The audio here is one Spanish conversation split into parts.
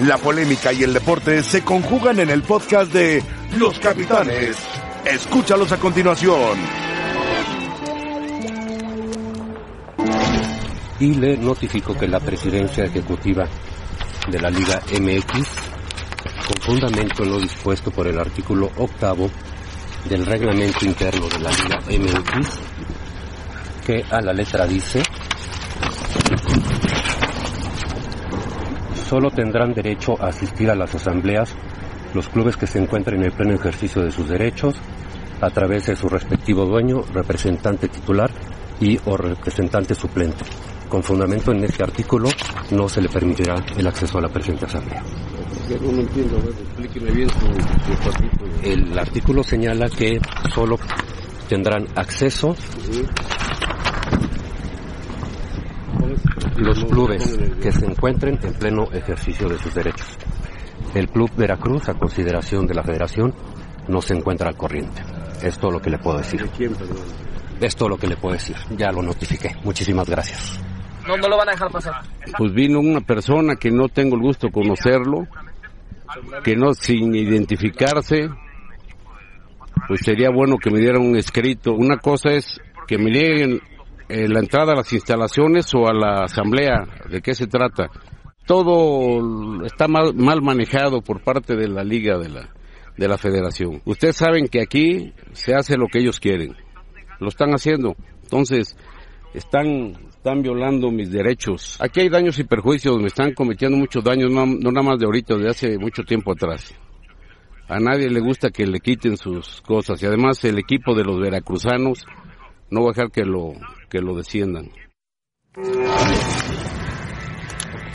La polémica y el deporte se conjugan en el podcast de Los Capitanes. Escúchalos a continuación. Y le notifico que la presidencia ejecutiva de la Liga MX, con fundamento en lo dispuesto por el artículo octavo del reglamento interno de la Liga MX, que a la letra dice solo tendrán derecho a asistir a las asambleas los clubes que se encuentren en el pleno ejercicio de sus derechos a través de su respectivo dueño, representante titular y o representante suplente. Con fundamento en este artículo no se le permitirá el acceso a la presente asamblea. No entiendo, explíqueme bien su, su artículo. El artículo señala que solo tendrán acceso los clubes que se encuentren en pleno ejercicio de sus derechos. El Club Veracruz, a consideración de la Federación, no se encuentra al corriente. Es todo lo que le puedo decir. ¿De quién, perdón? Es todo lo que le puedo decir. Ya lo notifiqué. Muchísimas gracias. No, no lo van a dejar pasar. Pues vino una persona que no tengo el gusto de conocerlo, que no sin identificarse, pues sería bueno que me dieran un escrito. Una cosa es que me lleguen eh, la entrada a las instalaciones o a la asamblea, ¿de qué se trata? Todo está mal, mal manejado por parte de la liga de la, de la federación. Ustedes saben que aquí se hace lo que ellos quieren. Lo están haciendo. Entonces, están, están violando mis derechos. Aquí hay daños y perjuicios, me están cometiendo muchos daños, no, no nada más de ahorita, de hace mucho tiempo atrás. A nadie le gusta que le quiten sus cosas y además el equipo de los veracruzanos no va a dejar que lo, que lo desciendan.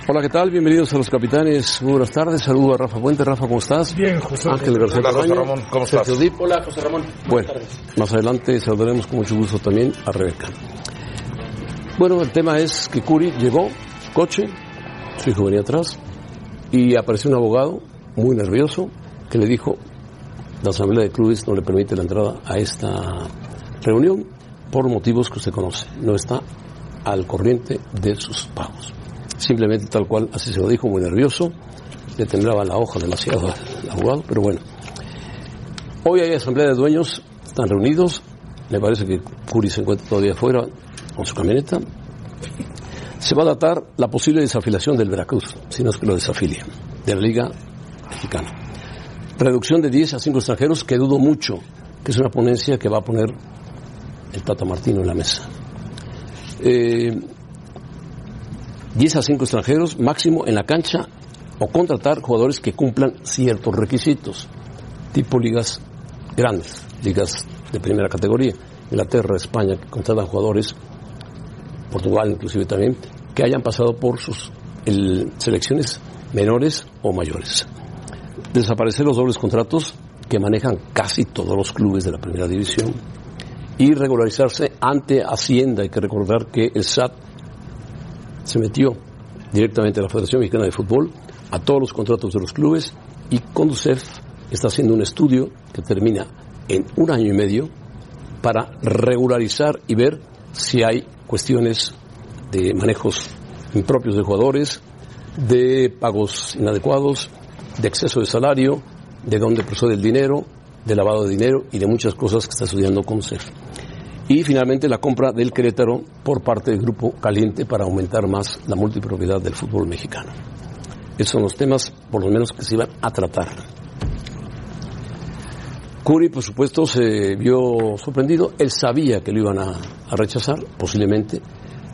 Hola, ¿qué tal? Bienvenidos a los capitanes. Muy buenas tardes. Saludo a Rafa Puente. Rafa, ¿cómo estás? Bien, José. Ángel García Hola, José Ramón, ¿cómo estás? Sergio Dip. Hola, José Ramón. Bueno, más adelante saludaremos con mucho gusto también a Rebeca. Bueno, el tema es que Curi llegó, su coche, su hijo venía atrás, y apareció un abogado muy nervioso que le dijo, la Asamblea de Clubes no le permite la entrada a esta reunión por motivos que usted conoce. No está al corriente de sus pagos. Simplemente tal cual, así se lo dijo, muy nervioso. Le temblaba la hoja demasiado al abogado, pero bueno. Hoy hay asamblea de dueños, están reunidos. Me parece que Curi se encuentra todavía afuera con su camioneta. Se va a datar la posible desafiliación del Veracruz, si no es que lo desafilia, de la Liga Mexicana. Reducción de 10 a 5 extranjeros, que dudo mucho que es una ponencia que va a poner el Tata Martino en la mesa. Eh, 10 a 5 extranjeros máximo en la cancha o contratar jugadores que cumplan ciertos requisitos, tipo ligas grandes, ligas de primera categoría, Inglaterra, España, que contratan jugadores, Portugal inclusive también, que hayan pasado por sus el, selecciones menores o mayores. Desaparecer los dobles contratos que manejan casi todos los clubes de la primera división y regularizarse ante Hacienda. Hay que recordar que el SAT se metió directamente a la Federación Mexicana de Fútbol, a todos los contratos de los clubes y Conducef está haciendo un estudio que termina en un año y medio para regularizar y ver si hay cuestiones de manejos impropios de jugadores, de pagos inadecuados, de exceso de salario, de dónde procede el dinero, de lavado de dinero y de muchas cosas que está estudiando Conducef. Y finalmente la compra del Querétaro por parte del Grupo Caliente para aumentar más la multipropiedad del fútbol mexicano. Esos son los temas, por lo menos, que se iban a tratar. Curi, por supuesto, se vio sorprendido. Él sabía que lo iban a, a rechazar, posiblemente.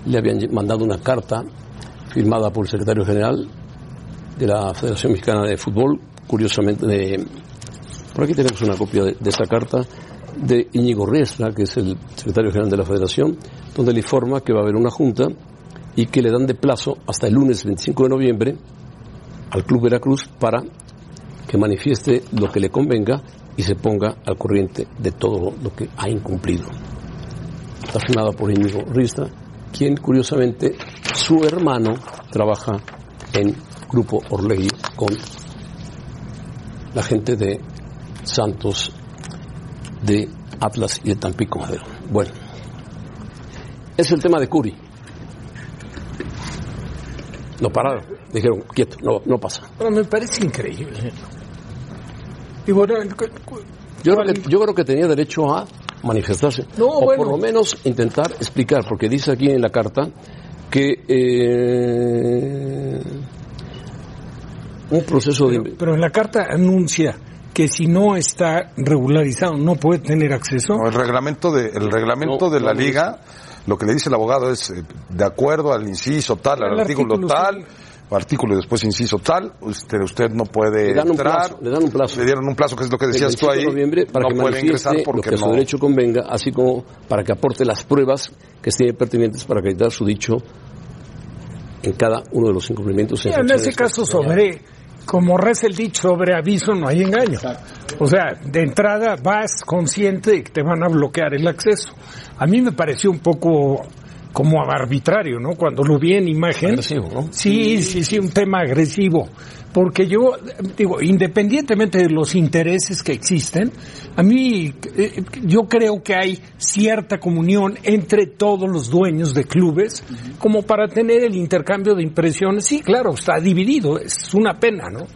Le habían mandado una carta firmada por el secretario general de la Federación Mexicana de Fútbol, curiosamente, de, por aquí tenemos una copia de, esta carta de Íñigo Riesla, que es el secretario general de la Federación, donde le informa que va a haber una junta y que le dan de plazo hasta el lunes 25 de noviembre al Club Veracruz para que manifieste lo que le convenga y se ponga al corriente de todo lo que ha incumplido. Está firmada por Íñigo Riesla, quien curiosamente su hermano trabaja en Grupo Orlegui con la gente de Santos de Atlas y de Tampico Madero. Bueno, es el tema de Curi. No pararon. dijeron, quieto, no, no pasa. Pero me parece increíble. Y bueno, yo, creo que, yo creo que tenía derecho a manifestarse. No, o bueno. por lo menos intentar explicar, porque dice aquí en la carta que eh, un proceso de... Pero en la carta anuncia que si no está regularizado no puede tener acceso. No, el reglamento de, el reglamento No, de la no, liga, lo que le dice el abogado es, eh, de acuerdo al inciso tal, al artículo, artículo tal, artículo y después inciso tal, usted, usted no puede Le dan un entrar. plazo, le dan un plazo. Le dieron un plazo, que es lo que decías el tú 25 ahí. de noviembre para no que puede ingresar lo porque que a su derecho convenga, así como para que aporte las pruebas que estén pertinentes para acreditar su dicho en cada uno de los incumplimientos. Sí, en ese caso que sobre, como reza el dicho, sobre aviso no hay engaño. O sea, de entrada vas consciente de que te van a bloquear el acceso. A mí me pareció un poco como arbitrario, ¿no? Cuando lo vi en imagen. Agresivo, ¿no? Sí, sí, sí, un tema agresivo. Porque yo, digo, independientemente de los intereses que existen, a mí, eh, yo creo que hay cierta comunión entre todos los dueños de clubes, como para tener el intercambio de impresiones. Sí, claro, está dividido, es una pena, ¿no?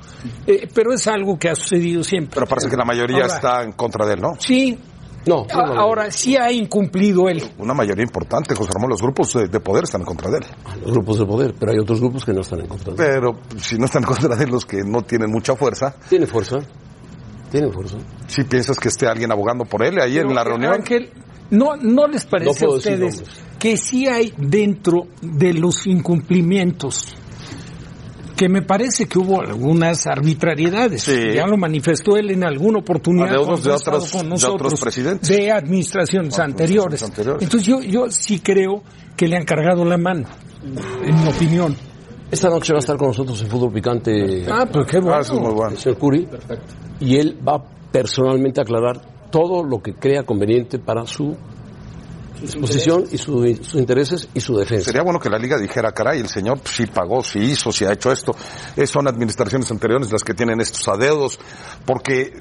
Eh, pero es algo que ha sucedido siempre. Pero parece que la mayoría Ahora- está en contra de él, ¿no? Sí, No, no, no, no. ahora sí ha incumplido él. Una mayoría importante, José Ramón, los grupos de, de poder están en contra de él. los grupos de poder, pero hay otros grupos que no están en contra. de él. Pero si no están en contra de él, los que no tienen mucha fuerza, Tiene fuerza, tiene fuerza. si piensas que esté alguien abogando por él ahí en la reunión. Ángel, ¿no, ¿no les parece a ustedes que sí hay dentro de los incumplimientos que me parece que hubo algunas arbitrariedades. Sí. Ya lo manifestó él en alguna oportunidad Adeudos cuando de otros- con de nosotros, otros presidentes. de administraciones anteriores. anteriores. Entonces yo, yo sí creo que le han cargado la mano, en mi opinión. Esta noche va a estar con nosotros en Fútbol Picante Ah, pues qué bueno. Ah, eso es muy bueno. el señor Curi. Y él va personalmente a aclarar todo lo que crea conveniente para su posición y su- sus intereses y su defensa. Sería bueno que la liga dijera, caray, el señor pues, sí pagó, sí hizo, sí ha hecho esto. Eh, son administraciones anteriores las que tienen estos adeudos, porque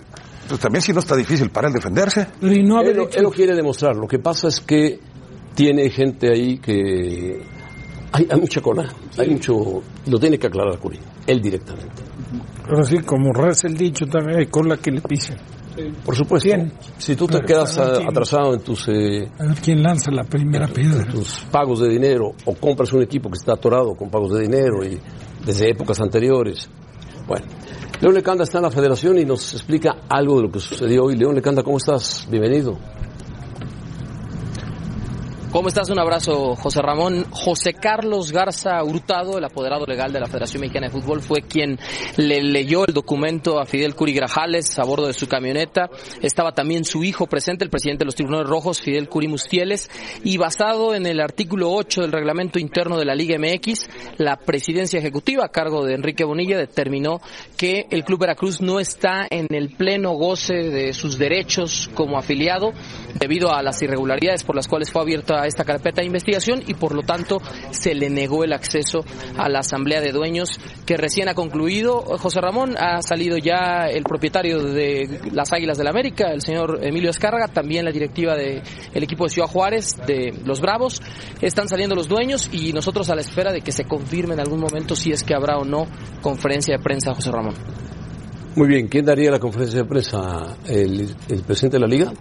pues, también si no está difícil para él defenderse. Pero y no haber Él, lo- hecho- él lo quiere demostrar. Lo que pasa es que tiene gente ahí que hay, hay mucha cola, hay mucho, lo tiene que aclarar Curi, él directamente. Pero sí, como reza el dicho, también hay cola que le pisen. Por supuesto, Bien. si tú te quedas atrasado en tus eh, A ver quién lanza la primera piedra. tus pagos de dinero o compras un equipo que está atorado con pagos de dinero y desde épocas anteriores. Bueno, León Lecanda está en la federación y nos explica algo de lo que sucedió hoy. León Lecanda, ¿cómo estás? Bienvenido. ¿Cómo estás? Un abrazo, José Ramón. José Carlos Garza Hurtado, el apoderado legal de la Federación Mexicana de Fútbol, fue quien le leyó el documento a Fidel Curi Grajales a bordo de su camioneta. Estaba también su hijo presente, el presidente de los Tribunales Rojos, Fidel Curi Mustieles, y basado en el artículo 8 del reglamento interno de la Liga MX, la presidencia ejecutiva a cargo de Enrique Bonilla determinó que el Club Veracruz no está en el pleno goce de sus derechos como afiliado debido a las irregularidades por las cuales fue abierta esta carpeta de investigación y por lo tanto se le negó el acceso a la asamblea de dueños que recién ha concluido. José Ramón ha salido ya el propietario de las Águilas del la América, el señor Emilio Escárraga, también la directiva del equipo de Ciudad Juárez, de los Bravos. Están saliendo los dueños y nosotros a la espera de que se confirme en algún momento si es que habrá o no conferencia de prensa, José Ramón. Muy bien, ¿quién daría la conferencia de prensa? ¿El, el presidente de la liga?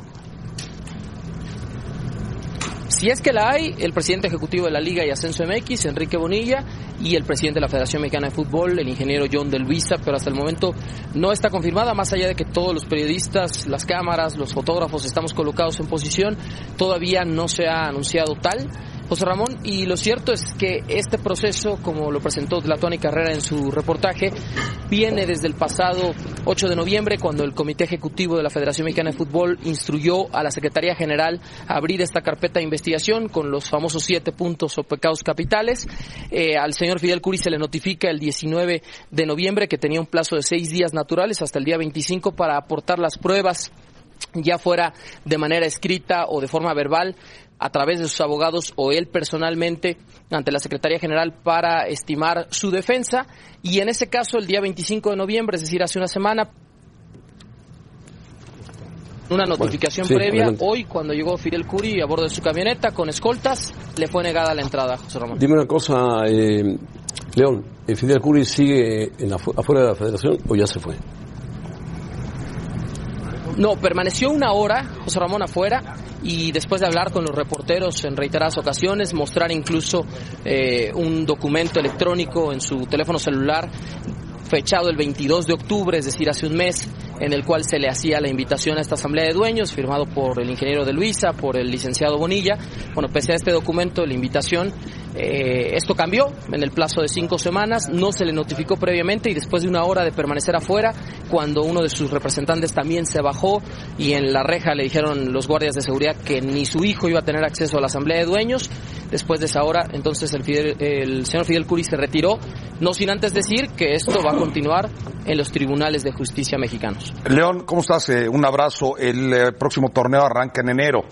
Si es que la hay, el presidente ejecutivo de la Liga y Ascenso MX, Enrique Bonilla, y el presidente de la Federación Mexicana de Fútbol, el ingeniero John Del Visa, pero hasta el momento no está confirmada, más allá de que todos los periodistas, las cámaras, los fotógrafos estamos colocados en posición, todavía no se ha anunciado tal. José Ramón, y lo cierto es que este proceso, como lo presentó Tlatuani Carrera en su reportaje, viene desde el pasado 8 de noviembre, cuando el Comité Ejecutivo de la Federación Mexicana de Fútbol instruyó a la Secretaría General abrir esta carpeta de investigación con los famosos siete puntos o pecados capitales. Eh, al señor Fidel Curi se le notifica el 19 de noviembre que tenía un plazo de seis días naturales hasta el día 25 para aportar las pruebas ya fuera de manera escrita o de forma verbal a través de sus abogados o él personalmente ante la Secretaría General para estimar su defensa y en ese caso el día 25 de noviembre, es decir, hace una semana, una notificación sí, previa, adelante. hoy cuando llegó Fidel Curi a bordo de su camioneta con escoltas, le fue negada la entrada, José Ramón. Dime una cosa, eh, León, ¿el Fidel Curi sigue en la, afuera de la federación o ya se fue? No, permaneció una hora José Ramón afuera y después de hablar con los reporteros en reiteradas ocasiones, mostrar incluso eh, un documento electrónico en su teléfono celular fechado el 22 de octubre, es decir, hace un mes, en el cual se le hacía la invitación a esta asamblea de dueños, firmado por el ingeniero de Luisa, por el licenciado Bonilla. Bueno, pese a este documento, la invitación, eh, esto cambió en el plazo de cinco semanas, no se le notificó previamente y después de una hora de permanecer afuera, cuando uno de sus representantes también se bajó y en la reja le dijeron los guardias de seguridad que ni su hijo iba a tener acceso a la asamblea de dueños, después de esa hora, entonces el, el señor Fidel Curi se retiró, no sin antes decir que esto va a continuar en los tribunales de justicia mexicanos. León, ¿cómo estás? Eh, un abrazo. El eh, próximo torneo arranca en enero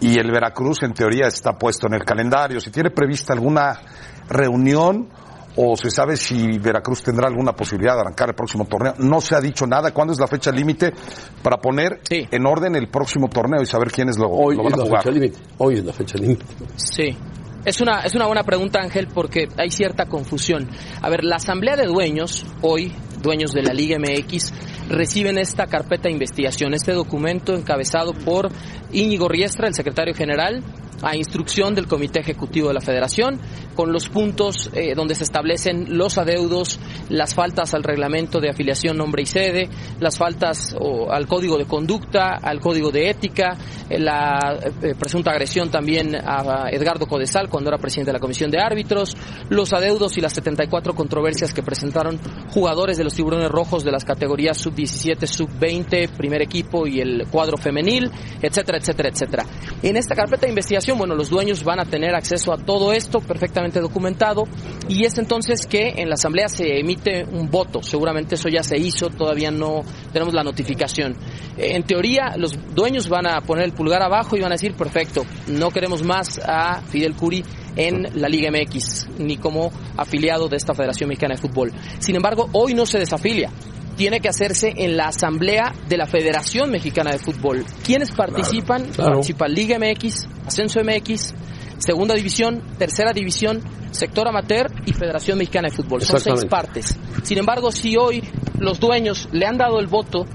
y el Veracruz en teoría está puesto en el calendario. ¿Se tiene prevista alguna reunión o se sabe si Veracruz tendrá alguna posibilidad de arrancar el próximo torneo. No se ha dicho nada. ¿Cuándo es la fecha límite para poner en orden el próximo torneo y saber quiénes lo, Hoy lo van es a la jugar? fecha límite. Hoy es la fecha límite. Sí. Es una, es una buena pregunta, Ángel, porque hay cierta confusión. A ver, la Asamblea de Dueños, hoy, dueños de la Liga MX, reciben esta carpeta de investigación, este documento encabezado por Íñigo Riestra, el secretario general, a instrucción del Comité Ejecutivo de la Federación, con los puntos eh, donde se establecen los adeudos, las faltas al reglamento de afiliación, nombre y sede, las faltas al código de conducta, al código de ética, eh, la eh, presunta agresión también a Edgardo Codesal cuando era presidente de la Comisión de Árbitros, los adeudos y las 74 controversias que presentaron jugadores de los tiburones rojos de las categorías sub-17, sub-20, primer equipo y el cuadro femenil, etcétera, etcétera, etcétera. En esta carpeta de investigación bueno, los dueños van a tener acceso a todo esto perfectamente documentado y es entonces que en la asamblea se emite un voto. Seguramente eso ya se hizo, todavía no tenemos la notificación. En teoría, los dueños van a poner el pulgar abajo y van a decir, perfecto, no queremos más a Fidel Curi en la Liga MX, ni como afiliado de esta Federación Mexicana de Fútbol. Sin embargo, hoy no se desafilia tiene que hacerse en la asamblea de la Federación Mexicana de Fútbol. ¿Quiénes participan? Claro, claro. Participa Liga MX, Ascenso MX, Segunda División, Tercera División, Sector Amateur y Federación Mexicana de Fútbol. Son seis partes. Sin embargo, si hoy los dueños le han dado el voto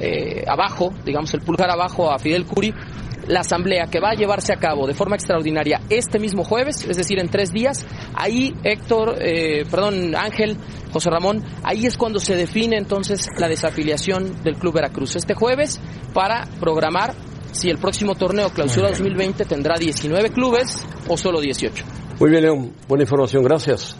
eh, abajo, digamos el pulgar abajo a Fidel Curi, la asamblea que va a llevarse a cabo de forma extraordinaria este mismo jueves, es decir, en tres días, ahí Héctor, eh, perdón, Ángel, José Ramón, ahí es cuando se define entonces la desafiliación del Club Veracruz. Este jueves para programar si el próximo torneo Clausura 2020 tendrá 19 clubes o solo 18. Muy bien, León. Buena información. Gracias.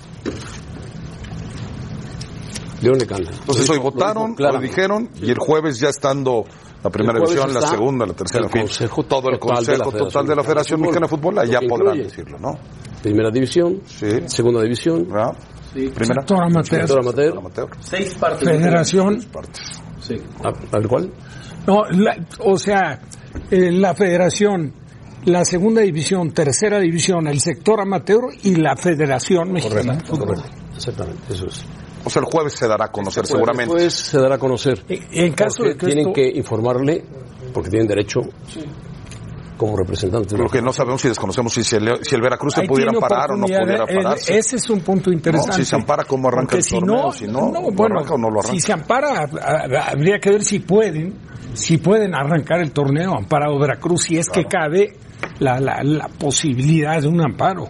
León le canta. Entonces hoy votaron, lo dijeron y el jueves ya estando la primera división, la segunda, la tercera, el consejo todo el consejo total de la Federación Mexicana de Fútbol, allá podrán decirlo, ¿no? Primera división, Sí. segunda división, ¿verdad? Sí. Primera. Sector amateur. sector amateur. Amateur. Seis partes. Federación. Partes. Sí. ¿A, a ver cuál? No, la- o sea, eh, la federación, la segunda división, tercera división, el sector amateur y la federación mexicana. de fútbol. Correcto. Exactamente, eso es. O sea, el jueves se dará a conocer seguramente. Después se dará a conocer. En- En caso Porque de que tienen esto- que informarle, porque tienen derecho como representantes. Lo que no sabemos si desconocemos si, el, si el Veracruz se pudiera parar o no pudiera eh, pararse. Ese es un punto interesante. No, si se ampara, ¿cómo arranca Porque el si torneo? No, Si no, ¿lo bueno, arranca o no lo arranca? Si se ampara, habría que ver si pueden, si pueden arrancar el torneo amparado Veracruz, si es que cabe la, la, la posibilidad de un amparo,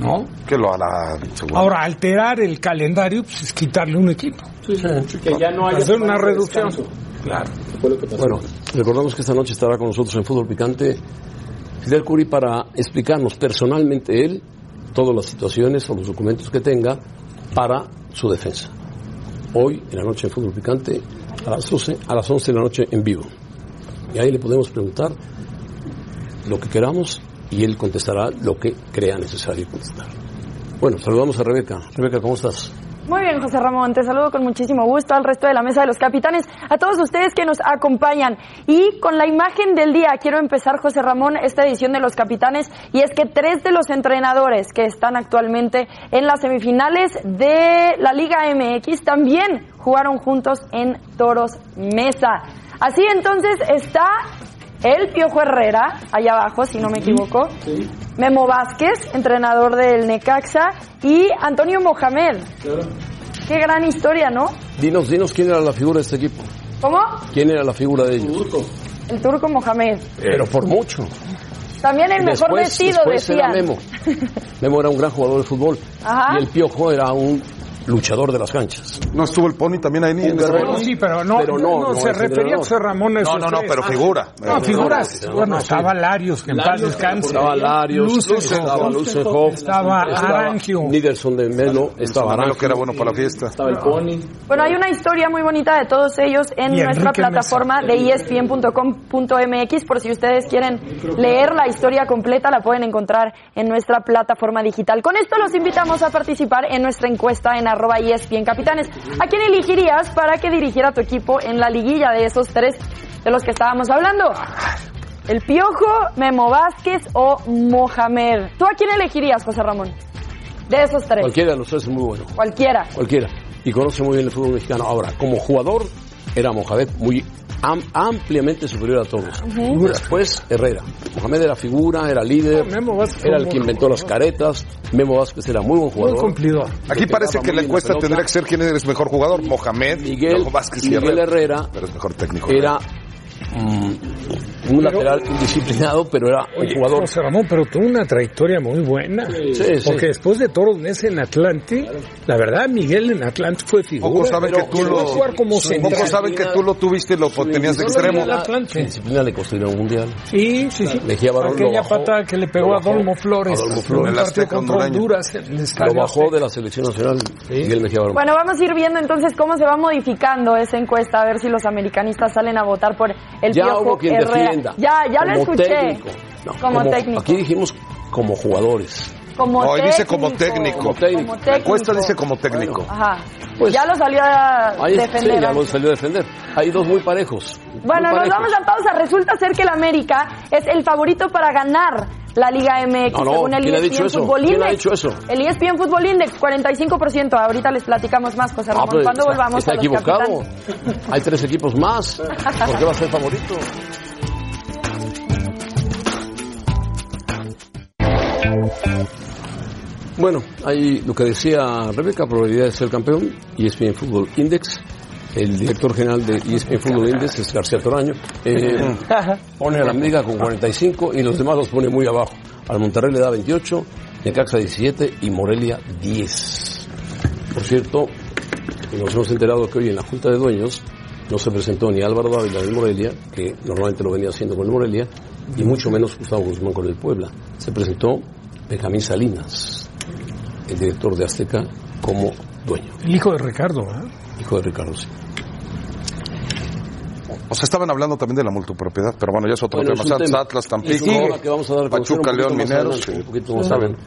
¿no? Que lo hará seguro. Ahora, alterar el calendario, pues es quitarle un equipo. Que ya no haya Hacer una reducción. Claro. Fue lo que pasó. Bueno, recordamos que esta noche estará con nosotros en Fútbol Picante Fidel Curi para explicarnos personalmente él todas las situaciones o los documentos que tenga para su defensa. Hoy, en la noche en Fútbol Picante, a las 11, a las 11 de la noche en vivo. Y ahí le podemos preguntar lo que queramos y él contestará lo que crea necesario contestar. Bueno, saludamos a Rebeca. Rebeca, ¿cómo estás? Muy bien, José Ramón, te saludo con muchísimo gusto al resto de la mesa de los capitanes, a todos ustedes que nos acompañan. Y con la imagen del día quiero empezar, José Ramón, esta edición de los capitanes, y es que tres de los entrenadores que están actualmente en las semifinales de la Liga MX también jugaron juntos en Toros Mesa. Así entonces está el Piojo Herrera, allá abajo, si no me equivoco, Memo Vázquez, entrenador del Necaxa, y Antonio Mohamed. Qué gran historia, ¿no? Dinos, dinos quién era la figura de este equipo. ¿Cómo? ¿Quién era la figura de ellos? El turco Mohamed. Pero por mucho. También el mejor Después- vestido, después era decían. Memo. Memo era un gran jugador de fútbol. Ajá. Y el Piojo era un luchador de las canchas. ¿No estuvo el Pony también ahí? en ese guerrero. Sí, pero no, Pero no, no, no, se refería a Ramón No, no, no, pero figura. No, figuras. no, Bueno, no, estaba Larios, que en paz descanse. Estaba Larios, estaba Lucenhoff, estaba Arangio. Niderson de Melo, estaba Lo Arangio. que era bueno para la fiesta. Estaba el Pony. Bueno, hay una historia muy bonita de todos ellos en nuestra plataforma de espn.com.mx. Por si ustedes quieren leer la historia completa, la pueden encontrar en nuestra plataforma digital. Con esto los invitamos a participar en nuestra encuesta en arroba E ESPN Capitanes. ¿A quién elegirías para que dirigiera tu equipo en la liguilla de esos tres de los que estábamos hablando? ¿El Piojo, Memo Vázquez o Mohamed? ¿Tú a quién elegirías, José Ramón? De esos tres. Cualquiera de los tres es muy bueno. Cualquiera. Cualquiera. Y conoce muy bien el fútbol mexicano. Ahora, como jugador, era Mohamed muy am- ampliamente superior a todos. Después, Herrera. Mohamed era figura, era líder, Memo Vázquez era el que muy- inventó las caretas. Memo Vázquez era muy buen Muy jugador. cumplidor. Aquí parece que muy la encuesta tendría que ser quién es mejor jugador, Mohamed, Miguel, Vázquez y Miguel Herrera. Herrera Pero es mejor técnico. era mm, un lateral indisciplinado, pero era un jugador. José Ramón, pero tuvo una trayectoria muy buena. Sí, sí. Porque después de Toros Nese en Atlante, la verdad, Miguel en Atlante fue figura. Pocos saben que tú lo como pocos central. saben que tú lo tuviste y lo tenías de extremo. en. Su disciplina le costó ir a un mundial. Sí, sí, sí. Mejía Barón lo Aquella bajó. patada que le pegó a. Dolmo Flores. En Flores. un El partido contra. Honduras. en el Lo bajó de la selección nacional Miguel Mejía Barón. Bueno, vamos a ir viendo entonces cómo se va modificando esa encuesta, a ver si los americanistas salen a votar por el ya Piojo hubo quien Herrera. defienda. Ya, ya lo escuché. técnico. No, como, técnico. Aquí dijimos como jugadores. como No, él técnico. dice como técnico. Como técnico. Como La encuesta dice como técnico. Ajá. Pues, ya lo salió a Ahí defender. sí, ya lo salió a defender. Hay dos muy parejos. Bueno, nos vamos a pausa. Resulta ser que el América es el favorito para ganar la Liga MX No, no, según el ¿quién ha ESPN dicho eso? Fútbol ¿Quién ha Index. dicho eso? El E ESPN Fútbol Index, 45%. Ahorita les platicamos más, José Ah, Ramón. ¿Cuándo está- volvamos está a los equivocado. capitanes? Hay tres equipos más. ¿Por qué va a ser favorito? Bueno, hay lo que decía Rebeca, probabilidad de ser campeón, E ESPN Fútbol Index. El director general de E ESPN Fútbol Index es García Toraño. Eh, pone a la América con 45 y los demás los pone muy abajo. Al Monterrey le da 28, Necaxa 17 y Morelia 10. Por cierto, nos hemos enterado que hoy en la Junta de Dueños no se presentó ni Álvaro Dávila del Morelia, que normalmente lo venía haciendo con el Morelia, y mucho menos Gustavo Guzmán con el Puebla. Se presentó Benjamín Salinas, el director de Azteca, como dueño, El hijo de Ricardo, ¿eh? Hijo de Ricardo. Sí. O sea, estaban hablando también de la multipropiedad, pero bueno, ya es otro Bueno, tema. es tema. Atlas, Tampico, tema que vamos a dar a conocer Pachuca, León, Mineros. adelante, sí. un poquito más adelante.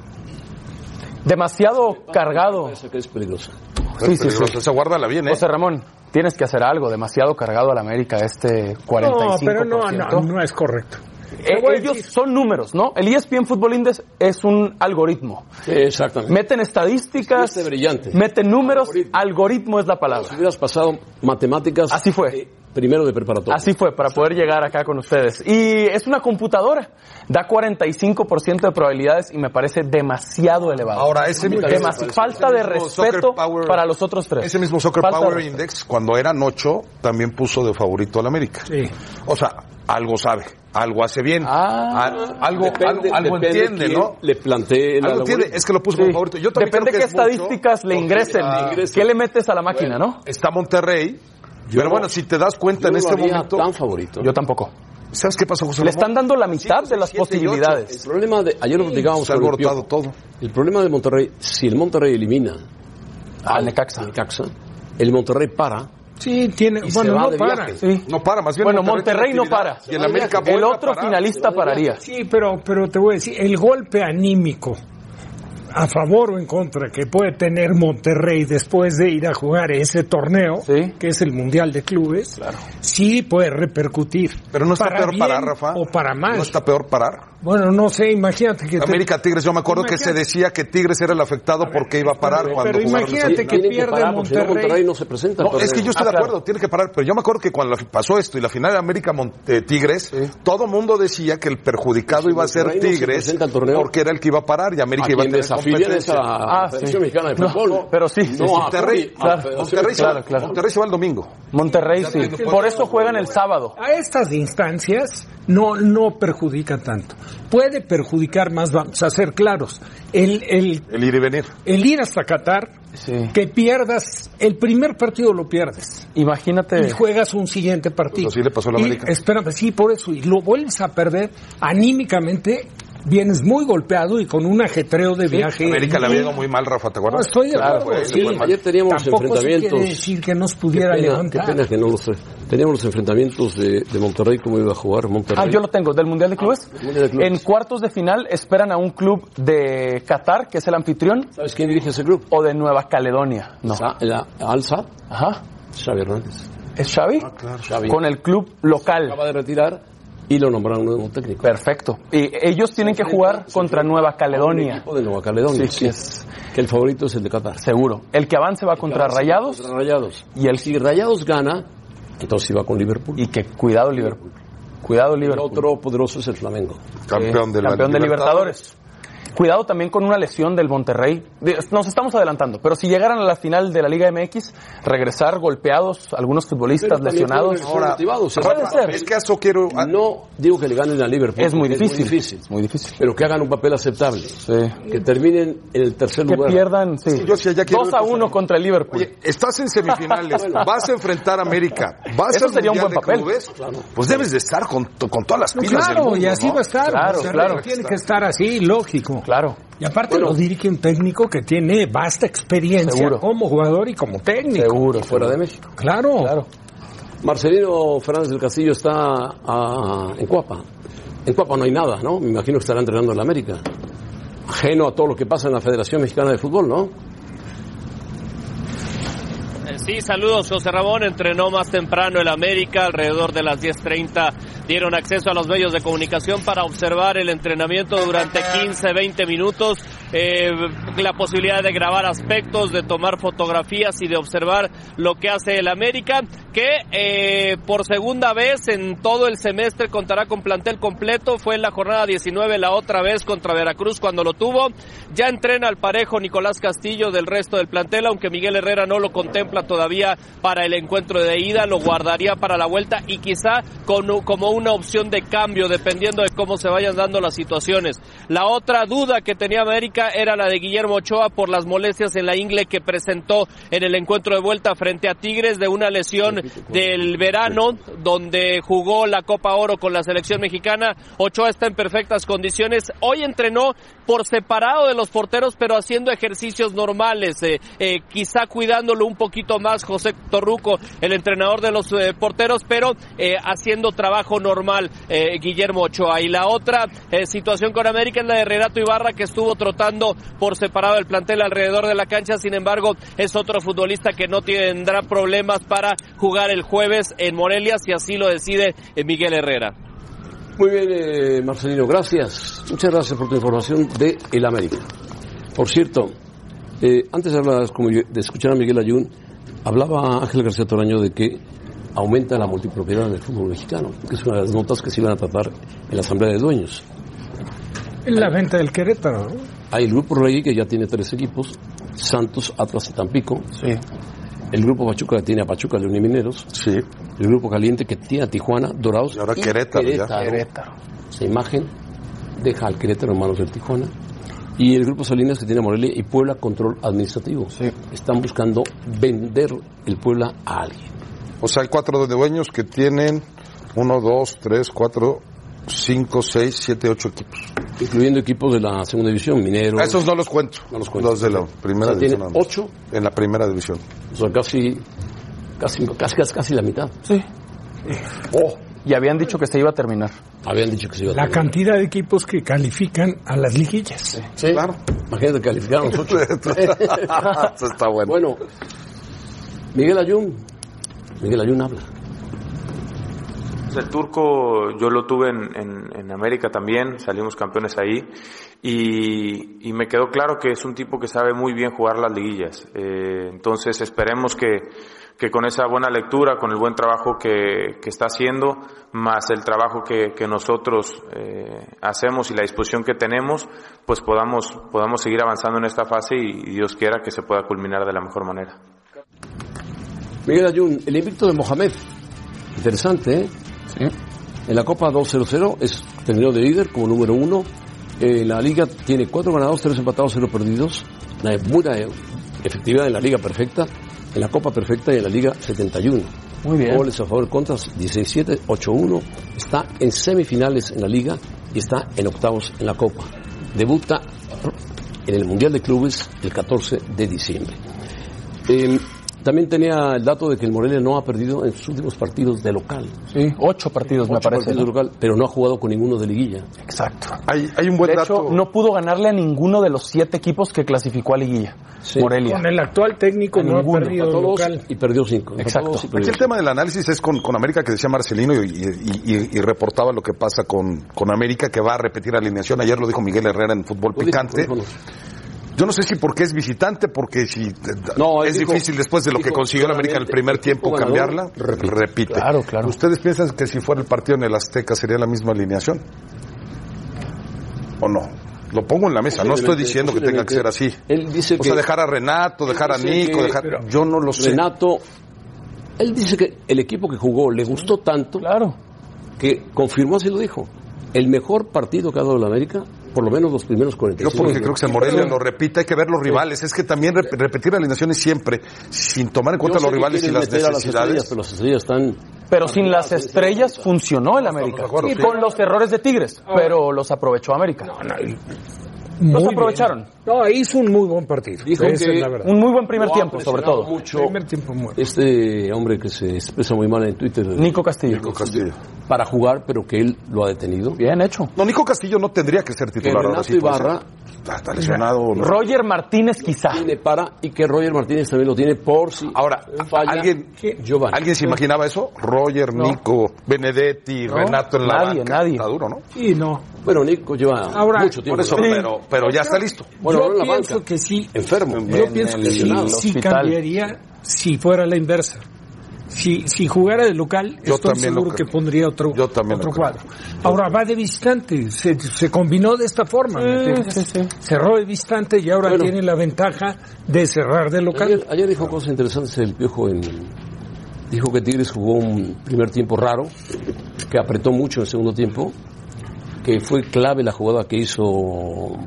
Demasiado cargado. Que es peligrosa. Sí, sí, sí. Peligroso. Guárdala bien, ¿eh? José Ramón, tienes que hacer algo. Demasiado cargado al América este 45%. No, pero no, no, no es correcto. Eh, ellos decir- son números, ¿no? El ESPN Football Index es un algoritmo. Sí, exactamente. Meten estadísticas, Este brillante. meten números, algoritmo. es la palabra. Si hubieras pasado matemáticas Así fue. eh, primero de preparatoria. Así fue, para poder llegar acá con ustedes. Y es una computadora. Da 45% de probabilidades y me parece demasiado elevado. Ahora, ese mismo, falta de respeto Power- para los otros tres. Ese mismo Soccer Falta Power. Index, cuando eran ocho, también puso de favorito al América. Sí. O sea, algo sabe, algo hace bien, Ah, al- algo, Depende- algo, algo depende entiende, ¿no? Le plantee el Algo entiende, es que lo puso Sí. como favorito. Yo también Depende creo qué mucho, estadísticas le porque, ingresen. ah, ¿Qué le metes a la máquina, no? Está Monterrey, pero bueno, si te das cuenta Yo en no este lo haría momento, tan favorito. Yo tampoco. ¿sabes qué pasa, José Le Ramón? están dando la mitad de las y ocho. El posibilidades. problema de, ayer lo platicábamos Se ha todo. El problema de Monterrey, si el Monterrey elimina Al Necaxa. Necaxa, el Monterrey para Sí, tiene. Y bueno, se va no de para. viaje. Sí. No para, más bien Bueno, Monterrey no para. Y el América El otro finalista pararía. Sí, pero, pero te voy a decir, el golpe anímico a favor o en contra que puede tener Monterrey después de ir a jugar ese torneo, que es el Mundial de Clubes, sí puede repercutir. Pero no está Para peor bien parar, Rafa. O para mal. No está peor parar. Bueno, no sé, imagínate que... te- América Tigres, yo me acuerdo que se decía que Tigres era el afectado porque iba a parar pero cuando jugaron imagínate que pierde Monterrey. no se presenta. No, es que yo estoy de acuerdo, tiene que parar, pero yo me acuerdo que cuando pasó esto y la final de América eh, Tigres, todo mundo decía que el perjudicado iba a ser Monterrey no se Tigres porque era el que iba a parar y América A iba a tener competencia. a la Federación Mexicana de Fútbol. No, pero sí, sí, No, sí. Monterrey, claro, Monterrey, se Claro, va, claro. Monterrey se va el domingo. Monterrey sí. Por eso juegan el sábado. A estas instancias no, no perjudica tanto. Puede perjudicar más, vamos a ser claros. El, el, El ir y venir. el ir hasta Qatar, que pierdas, el primer partido lo pierdes. Imagínate. Y juegas un siguiente partido. Pues así le pasó a la Y, América. Espérame, sí, por eso. Y lo vuelves a perder anímicamente. Vienes muy golpeado y con un ajetreo de viaje. América le muy- había ido muy mal, Rafa, ¿te No, acuerdas? estoy de Claro, acuerdo. fue- sí. Ayer teníamos enfrentamientos. quiere decir que nos pudiera qué pena, levantar. Qué pena que no lo sé. Teníamos los enfrentamientos de, de Monterrey, cómo iba a jugar Monterrey. Ah, yo lo tengo, del Mundial de Clubes. Mundial de Clubes. En cuartos de final esperan a un club de Qatar, que es el anfitrión, ¿Sabes quién dirige ese club? o de Nueva Caledonia. No. La Alza, Ajá. Xavi Hernández. ¿Es Xavi? Xavi. Con el club local. Acaba de retirar y lo nombraron nuevo técnico. Perfecto. Y ellos tienen que jugar contra Nueva Caledonia. equipo de Nueva Caledonia. Sí, sí, es Que el favorito es el de Qatar. seguro. El que avance va contra Rayados Contra Rayados. y el Si Rayados gana, entonces iba con Liverpool. y que cuidado Liverpool. Cuidado el Liverpool. otro poderoso es el Flamengo. Campeón de la campeón de Libertadores. Cuidado también con una lesión del Monterrey. Nos estamos adelantando, pero si llegaran a la final de la Liga MX, regresar golpeados algunos futbolistas lesionados. pueden regresar motivados. puede ser. Es que a eso quiero... a- No digo que le ganen a Liverpool. Es muy difícil. Es muy difícil. Es muy difícil. Pero que hagan un papel aceptable. Sí. Que terminen en el tercer Que lugar. pierdan, sí. yo sí, ya quiero 2 ver a 1 contra el Liverpool. Oye, estás en semifinales, vas a enfrentar a América, vas Eso al sería un buen papel. Clubes, pues debes de estar con, con todas las No, pilas del claro, mundo, y así ¿no? va a estar. Claro, claro. Tiene que estar así, lógico. Claro. Y aparte lo dirige un técnico que tiene vasta experiencia Seguro. como jugador y como técnico. Seguro. Fuera de México. Claro. Claro. Marcelino Fernández del Castillo está ah, en Cuapa. En Cuapa no hay nada, ¿no? Me imagino que estará entrenando en la América. Ajeno a todo lo que pasa en la Federación Mexicana de Fútbol, ¿no? Eh, Sí, saludos. José Ramón entrenó más temprano el América, alrededor de las 10.30. Dieron acceso a los medios de comunicación para observar el entrenamiento durante 15, 20 minutos. Eh, la posibilidad de grabar aspectos, de tomar fotografías y de observar lo que hace el América, que eh, por segunda vez en todo el semestre contará con plantel completo. Fue en la jornada 19 la otra vez contra Veracruz cuando lo tuvo. Ya entrena al parejo Nicolás Castillo del resto del plantel, aunque Miguel Herrera no lo contempla todavía para el encuentro de ida, lo guardaría para la vuelta y quizá como una opción de cambio dependiendo de cómo se vayan dando las situaciones. La otra duda que tenía América era la de Guillermo Ochoa por las molestias en la ingle que presentó en el encuentro de vuelta frente a Tigres de una lesión del verano donde jugó la Copa Oro con la selección mexicana. Ochoa está en perfectas condiciones. Hoy entrenó por separado de los porteros pero haciendo ejercicios normales, eh, eh, quizá cuidándolo un poquito más José Torruco, el entrenador de los eh, porteros, pero haciendo trabajo normal Guillermo Ochoa. Y la otra situación con América es la de Renato Ibarra que estuvo trotando por separado el plantel alrededor de la cancha, sin embargo es otro futbolista que no tendrá problemas para jugar el jueves en Morelia si así lo decide eh, Miguel Herrera. Muy bien, eh, Marcelino, gracias. Muchas gracias por tu información de El América. Por cierto, eh, antes de, hablar, como yo- de escuchar a Miguel Ayun, hablaba Ángel García Toraño de que aumenta la multipropiedad del fútbol mexicano, que es una de las notas que se iban a tratar en la Asamblea de Dueños. En la venta del Querétaro. ¿no? Hay el Grupo Rey, que ya tiene tres equipos, Santos, Atlas y Tampico. El Grupo Pachuca que tiene a Pachuca, León y Mineros. Sí. El Grupo Caliente que tiene a Tijuana, Dorados Y ahora Querétaro, ya. Querétaro. Esa imagen deja al Querétaro en manos del Tijuana. Y el Grupo Salinas que tiene a Morelia y Puebla control administrativo. Están buscando vender el Puebla a alguien. O sea, hay cuatro dueños que tienen uno, dos, tres, cuatro, cinco, seis, siete, ocho equipos. Incluyendo equipos de la segunda división, Mineros. A esos no los cuento. No los cuento. Los de la primera O sea, tiene división. más. ocho. En la primera división. O sea, casi, casi, casi, casi, casi la mitad. Sí. Oh, y habían dicho que se iba a terminar. Habían dicho que se iba a La terminar. cantidad de equipos que califican a las liguillas. Sí, claro. Imagínate calificaron los ocho. Eso está bueno. Bueno, Miguel Ayun. Miguel Ayun habla. El turco yo lo tuve en, en- en América también, salimos campeones ahí y, y me quedó claro que es un tipo que sabe muy bien jugar las liguillas. Eh, entonces esperemos que, que con esa buena lectura, con el buen trabajo que, que está haciendo, más el trabajo que, que nosotros eh, hacemos y la disposición que tenemos, pues podamos, podamos seguir avanzando en esta fase y, y Dios quiera que se pueda culminar de la mejor manera. Miguel Ayun, el invicto de Mohamed. Interesante, ¿eh? En la Copa 2-0-0 es, terminó de líder como número uno. En la Liga tiene cuatro ganados, tres empatados, cero perdidos. Una buena eh, efectividad en la Liga perfecta. En la Copa perfecta y en la Liga 71. Muy bien. Goles a favor, contras 17, 8-1. Está en semifinales en la Liga y está en octavos en la Copa. Debuta en el Mundial de Clubes el 14 de diciembre. Eh, también tenía el dato de que el Morelia no ha perdido en sus últimos partidos de local. Sí, ocho partidos me Ocho parece. partidos de ¿no? local, pero no ha jugado con ninguno de liguilla. Exacto. Hay, hay un buen De dato. hecho, no pudo ganarle a ninguno de los siete equipos que clasificó a liguilla. Sí. Morelia. Con el actual técnico A no ha ninguno. perdido Empató dos local. y perdió cinco. Exacto. dos y perdió Aquí el tema del análisis es con, con América que decía Marcelino y, y- y- y reportaba lo que pasa con, con América que va a repetir alineación. Ayer lo dijo Miguel Herrera en Fútbol Picante. dijo, Yo no sé si porque es visitante, porque si No, él es dijo- difícil después de lo que consiguió la América en el primer tiempo ganador, cambiarla, repite. repite. Claro, claro. ¿Ustedes piensan que si fuera el partido en el Azteca sería la misma alineación? ¿O no? Lo pongo en la mesa, no estoy diciendo que tenga que ser así. Él dice O sea, que- dejar a Renato, dejar a Nico, que- dejar... pero- Yo no lo sé. Renato, él dice que el equipo que jugó le gustó tanto Claro. que confirmó, así lo dijo, el mejor partido que ha dado la América, por lo menos los primeros Yo 45 porque creo que se Morelia lo repita, hay que ver los rivales. Es que también rep- repetir alineaciones siempre, sin tomar en cuenta Yo los rivales y las estrellas, necesidades. pero las estrellas están... Pero sin las estrellas funcionó el América. Y sí. con los errores de Tigres, pero los aprovechó América. Muy bien. aprovecharon. No, hizo un muy buen partido. Dijo que. Un muy buen primer tiempo, sobre todo. mucho Primer tiempo muy este hombre que se expresa muy mal en Twitter. Nico Castillo. Nico Castillo. Para jugar, pero que él lo ha detenido. Bien hecho. No, Nico Castillo no tendría que ser Que titular ahora sí. Ibarra Está, lesionado. ¿no? Roger Martínez quizá. tiene para y que Roger Martínez también lo tiene por si Ahora, falla ¿alguien, Giovanni. ¿alguien se imaginaba eso? Roger, Nico, Benedetti, No, Renato en la nadie, banca. nadie. Está duro, ¿no? Y no. Bueno, Nico lleva Ahora, mucho tiempo. Por eso, pero, pero ya está listo. Bueno, yo la pienso banca. que sí. Enfermo. Yo pienso que sí, sí cambiaría si fuera la inversa. Si, si jugara de local, Yo estoy seguro que pondría otro, Yo también otro cuadro. Ahora va de visitante, se, se combinó de esta forma. ¿me entiendes? Cerró de visitante y ahora Bueno. tiene la ventaja de cerrar de local. Ayer, ayer dijo cosas interesantes el Piojo en... Dijo que Tigres jugó un primer tiempo raro, que apretó mucho en el segundo tiempo, que fue clave la jugada que hizo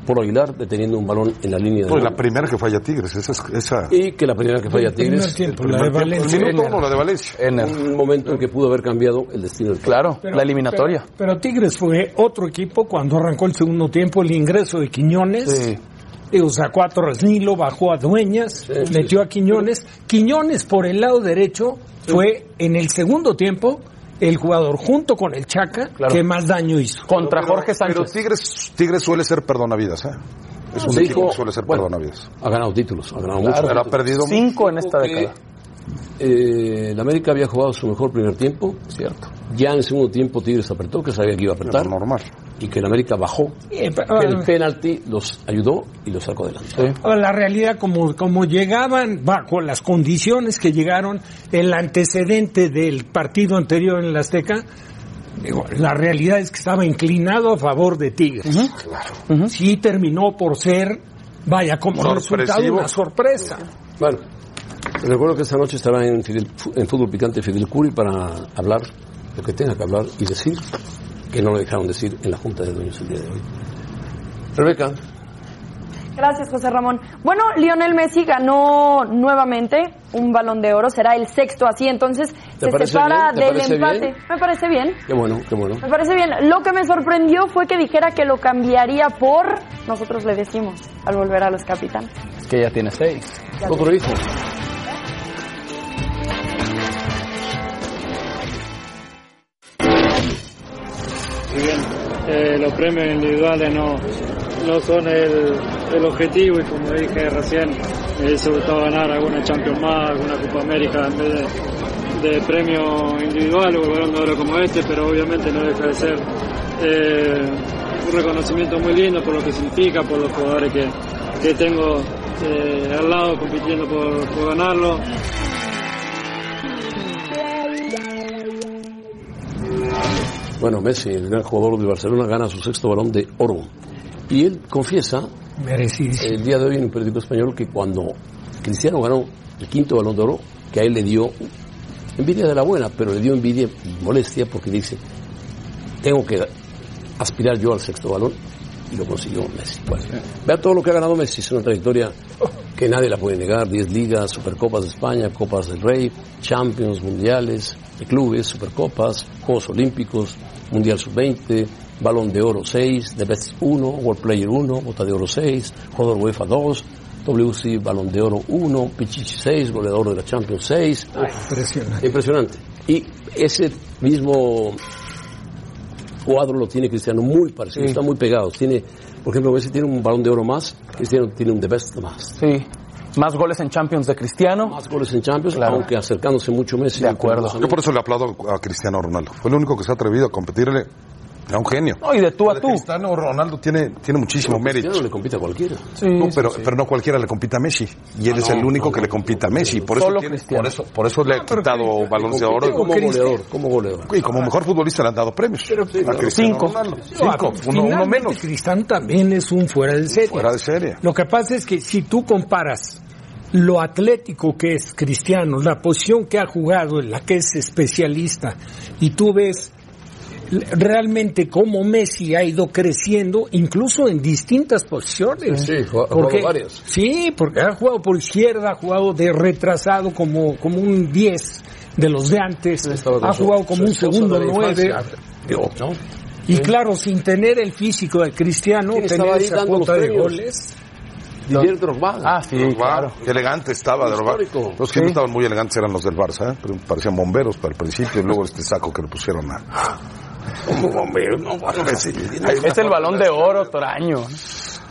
Polo Aguilar deteniendo un balón en la línea de Pues la primera que falla Tigres, esa, es- esa y que la primera que falla Tigres, tiempo, el la de tiempo, Valencia. la de. Ener. un momento en que pudo haber cambiado el destino del Claro, Pero- la eliminatoria. Pero, pero Tigres fue otro equipo cuando arrancó el segundo tiempo, el ingreso de Quiñones. Sí. Digo, sacó a Torresnilo, bajó a Dueñas, metió a Quiñones. Quiñones por el lado derecho fue en el segundo tiempo el jugador junto con el Chaca Claro. que más daño hizo. Contra Pero- Jorge Pero Sánchez. Tigres, Tigres suele ser perdonavidas, ¿eh? Es un equipo dijo- que suele ser bueno, perdonavidas. Ha ganado títulos, ha ganado Claro. mucho. Pero ha perdido. Cinco en esta que, década. eh, la América había jugado su mejor primer tiempo, Cierto. ya en el segundo tiempo Tigres apretó, que sabía que iba a apretar, Lo normal. Y que la América bajó, pero, que el penalti los ayudó y los sacó adelante. Ahora, La realidad, como, como llegaban bajo las condiciones que llegaron, el antecedente del partido anterior en el Azteca, digo, la realidad es que estaba inclinado a favor de Tigres. Sí terminó por ser, vaya, como Sorpresivo. resultado una sorpresa. Bueno, recuerdo que esta noche estará en, Fidel- en Fútbol Picante Fidel Curi para hablar lo que tenga que hablar y decir, que no lo dejaron decir en la Junta de Dueños el día de hoy. Rebeca, Gracias, José Ramón. Bueno, Lionel Messi ganó nuevamente un balón de oro, será el sexto así, entonces se separa del empate. bien? Me parece bien. qué bueno, qué bueno. Me parece bien. Lo que me sorprendió fue que dijera que lo cambiaría por, nosotros le decimos, al volver a los capitanes. Es que ya tiene seis. Otro hijo. Eh, los premios individuales no, no son el, el objetivo y como dije recién, me hubiese gustado ganar alguna Champions más, alguna Copa América en vez de, de premio individual o de oro como este, pero obviamente no deja de ser eh, un reconocimiento muy lindo por lo que significa, por los jugadores que, que tengo eh, al lado compitiendo por, por ganarlo. Bueno, Messi, el gran jugador de Barcelona, gana su sexto balón de oro. Y él confiesa, el día de hoy en un periódico español, que cuando Cristiano ganó el quinto balón de oro, que a él le dio envidia de la buena, pero le dio envidia y molestia porque dice, tengo que aspirar yo al sexto balón y lo consiguió Messi. Bueno, vea todo lo que ha ganado Messi, es una trayectoria que nadie la puede negar, 10 ligas, Supercopas de España, Copas del Rey, Champions, Mundiales, de clubes, Supercopas, Juegos Olímpicos, Mundial Sub-20, Balón de Oro 6, The Best 1, World Player 1, Bota de Oro 6, Jugador UEFA 2, WC Balón de Oro 1, Pichichi 6, goleador de la Champions 6. Impresionante. Impresionante. Y ese mismo cuadro lo tiene Cristiano muy parecido, Sí. están muy pegados. Tiene, por ejemplo, Messi tiene un balón de oro más, Cristiano tiene un The Best más. Sí. Más goles en Champions de Cristiano. Más goles en Champions, Claro. aunque acercándose mucho Messi. De acuerdo. Yo por eso le aplaudo a Cristiano Ronaldo. Fue el único que se ha atrevido a competirle a un genio. No, y de tú a tú. Cristiano Ronaldo tiene, tiene muchísimo mérito. Cristiano le compite a cualquiera. no, pero, pero no cualquiera le compite a Messi. Y él Ah, es no, el único no, que no. le compite a Messi. Por eso, Solo tiene- Cristiano. por eso, por eso le ha quitado balones de oro. Como goleador, como goleador. Y como mejor futbolista le han dado premios. a Cristiano Cinco. Cinco. Uno, uno menos. Cristiano también es un fuera de serie. Fuera de serie. Lo que pasa es que si tú comparas lo atlético que es Cristiano, la posición que ha jugado, en la que es especialista, y tú ves realmente cómo Messi ha ido creciendo, incluso en distintas posiciones. Sí, ha jugado Porque- varias. Sí, porque ha jugado por izquierda, ha jugado de retrasado como, como un 10 de los de antes, ha su- jugado como su un segundo de la 9. infancia. Digo, ¿no? Y claro, sin tener el físico de Cristiano, ¿Quién estaba tener ahí esa cuota de goles. Didier Drogba. Ah, sí, claro. qué elegante estaba Drogba. Los que no estaban muy elegantes eran los del Barça, ¿eh? Pero parecían bomberos para el principio y luego este saco que le pusieron a... Como no, Messi. Es el balón de oro, Toraño.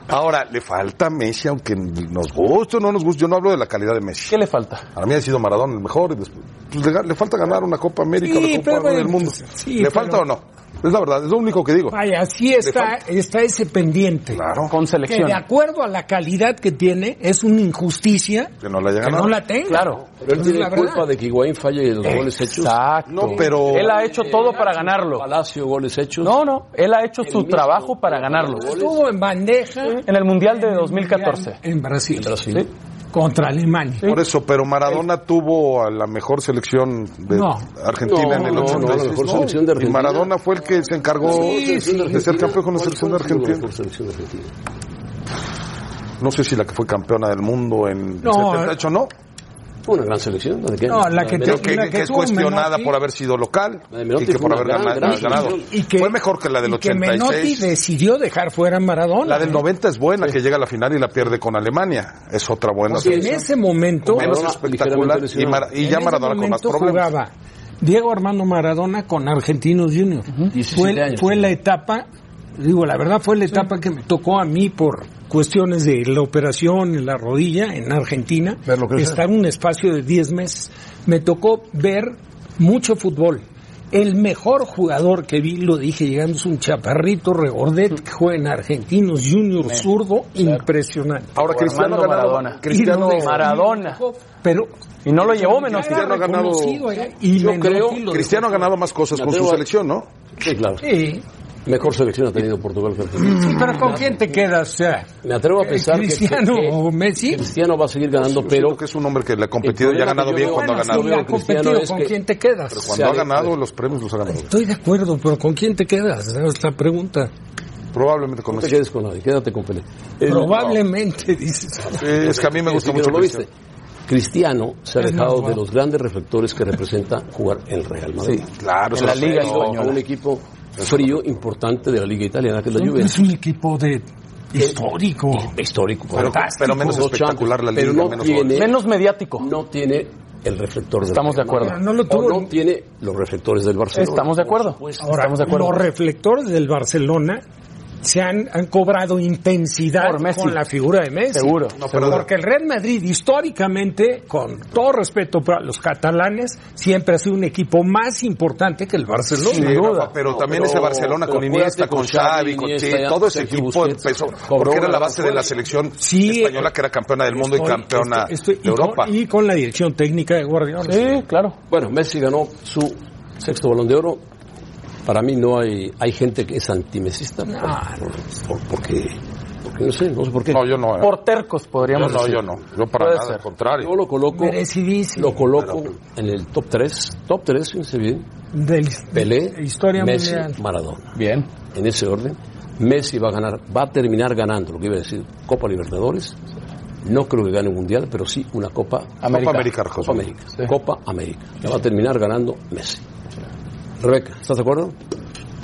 Ahora, le falta a Messi, aunque nos guste o no nos guste. Yo no hablo de la calidad de Messi. ¿Qué le falta? Para mí ha sido Maradona el mejor y después pues, le, le falta ganar una Copa América, Sí, una pero Copa del Mundo. sí, ¿Le pero- falta o no? Es la verdad, es lo único que digo. Vaya, así está, está ese pendiente. Claro, Con Que selección. de acuerdo a la calidad que tiene, es una injusticia que no la haya que no la tenga. Claro. Pero él tiene la culpa verdad. de que Higuaín falle los goles hechos. Exacto. No, pero- Él ha hecho todo para ganarlo. Palacio, goles hechos. No, no. Él ha hecho su mismo. trabajo para ganarlo. Estuvo en bandeja En el Mundial de 2014. en Brasil, Brasil. Contra Alemania. Por eso, pero Maradona tuvo a la mejor selección de No. Argentina No, en el no, no, 86. la mejor selección de Y Argentina. Maradona fue el que se encargó Sí, sí, de ser campeón con la selección de ¿Cuál fue la Argentina. mejor selección de Argentina? No sé si la que fue campeona del mundo en No, 78 no. Fue una gran selección. ¿la de? No, la que Pero te- que, la que es cuestionada Menotti. por haber sido local La de y que por haber gran, gana- gran ganado. selección. Y que- fue mejor que la del y que Menotti 86. decidió dejar fuera a Maradona. La del 90 es buena, que llega a la final y la pierde con Alemania. Es otra buena Porque en selección. ese momento, Menos espectacular y, ya Maradona con más problemas. jugaba Diego Armando Maradona con Argentinos Juniors. 17 Fue, años. fue la etapa, digo, la verdad fue la etapa que me tocó a mí por cuestiones de la operación en la rodilla en Argentina. Estar un espacio de 10 meses. Me tocó ver mucho fútbol. El mejor jugador que vi, lo dije, llegando es un chaparrito regordete que juega en Argentinos Juniors, zurdo, impresionante. Ahora Cristiano Armando. Maradona. Cristiano, Y Maradona. Pero Y no lo llevó menos. era Cristiano ha ganado- era- y Yo creo- lo Cristiano ha ganado más cosas con su selección, ¿no? Sí, claro. Sí, Mejor selección ha tenido Portugal que Argentina. sí, pero ¿con quién te quedas? O sea, Me atrevo a pensar que- ¿Cristiano que, o Messi? Cristiano va a seguir ganando, Pero pero que es un hombre que le ha competido y ha ganado bien cuando ha ganado. sí, Cristiano ha competido, es ¿con que- quién te quedas? Cuando ha ganado los premios los ha ganado. Estoy de acuerdo, pero ¿con quién te quedas? Esa es la pregunta. Probablemente con no te Messi. quedes con nadie, quédate con Pelé. El- Probablemente, dices. Sí, es que a mí me gusta Sí, mucho pero lo viste. Cristiano. Cristiano se ha dejado de los grandes reflectores que representa jugar en el Real Madrid. Claro, En la Liga Española. un equipo frío importante de la Liga Italiana, que es la Es Juventus. un equipo de histórico. Histórico, Pero, fantástico. pero menos espectacular la liga, pero no menos tiene, Menos mediático. no tiene el reflector del Estamos de acuerdo. No lo tuvo- O no tiene los reflectores del Barcelona. Estamos de acuerdo. Ahora, Estamos de acuerdo. los reflectores del Barcelona se han, han cobrado intensidad con la figura de Messi. Seguro. No, pero- Porque el Real Madrid, históricamente, con todo respeto para los catalanes, siempre ha sido un equipo más importante que el Barcelona. Sí, duda. Rafa, pero No, también pero- ese Barcelona con Iniesta, con con Xavi, con Iniesta, ya, todo ese equipo Busquets, cobró porque era la base de la selección Sí, española que era campeona del mundo y campeona estoy- estoy- de y con- Europa. y con la dirección técnica de Guardiola. Sí, claro. Bueno, Messi ganó su sexto balón de oro. Para mí no hay, hay gente que es antimesista. Ah, por- por- porque, porque no sé, no sé por qué. No, yo no. eh. Por tercos Yo podríamos no, decir. yo no. Yo para Puede nada, ser. al contrario. Yo lo coloco, lo coloco en el top 3. Top 3, fíjense bien. Del- Pelé, de historia Messi, mundial. Maradona. Bien. En ese orden. Messi va a ganar, va a terminar ganando, lo que iba a decir, Copa Libertadores. No creo que gane un mundial, pero sí una Copa América. Copa América. Copa América. Copa América. La va a terminar ganando Messi. Rebeca, ¿estás de acuerdo?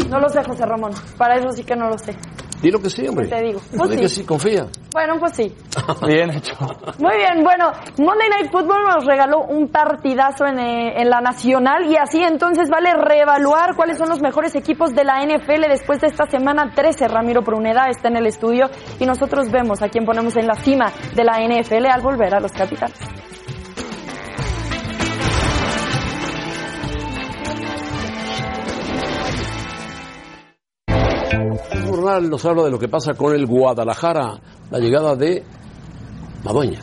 No lo sé, José Ramón. Para eso sí que no lo sé. Dilo que sí, hombre. Te digo. Di Pues que sí. sí, confía. Bueno, pues sí. Bien hecho. Muy bien, bueno, Monday Night Football nos regaló un partidazo en, eh, en la Nacional y así entonces vale reevaluar cuáles son los mejores equipos de la NFL después de esta semana 13. Ramiro Pruneda está en el estudio y nosotros vemos a quién ponemos en la cima de la NFL al volver a los capitanes. Nos habla de lo que pasa con el Guadalajara, la llegada de Madueña.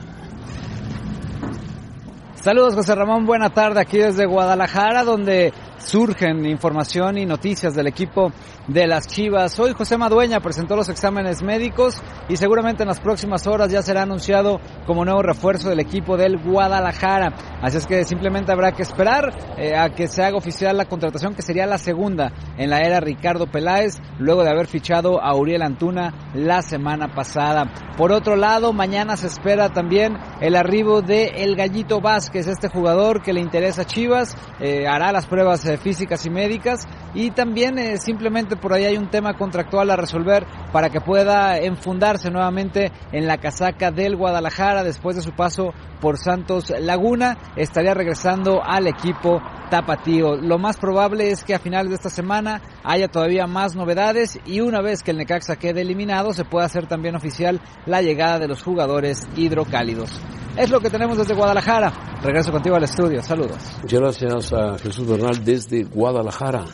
Saludos José Ramón, buena tarde aquí desde Guadalajara donde surgen información y noticias del equipo de las Chivas. Hoy José Madueña presentó los exámenes médicos y seguramente en las próximas horas ya será anunciado como nuevo refuerzo del equipo del Guadalajara. Así es que simplemente habrá que esperar eh, a que se haga oficial la contratación que sería la segunda en la era Ricardo Peláez luego de haber fichado a Uriel Antuna la semana pasada. Por otro lado, mañana se espera también el arribo de El Gallito Vázquez, este jugador que le interesa a Chivas, eh, hará las pruebas eh, físicas y médicas y también eh, simplemente por ahí hay un tema contractual a resolver para que pueda enfundarse nuevamente en la casaca del Guadalajara después de su paso por Santos Laguna, estaría regresando al equipo tapatío. Lo más probable es que a finales de esta semana haya todavía más novedades y una vez que el Necaxa quede eliminado se pueda hacer también oficial la llegada de los jugadores hidrocálidos. Es lo que tenemos desde Guadalajara. Regreso contigo al estudio. Saludos. Muchas gracias a Jesús Bernal desde Guadalajara,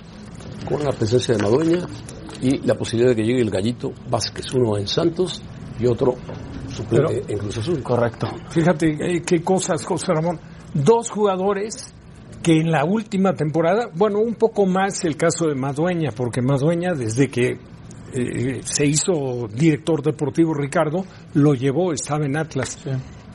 con la presencia de Madueña y la posibilidad de que llegue el Gallito Vázquez, uno en Santos y otro suplente Pero- en Cruz Azul. Correcto. Fíjate eh, qué cosas, José Ramón. Dos jugadores que en la última temporada, bueno, un poco más el caso de Madueña, porque Madueña desde que eh, se hizo director deportivo Ricardo, lo llevó, estaba en Atlas.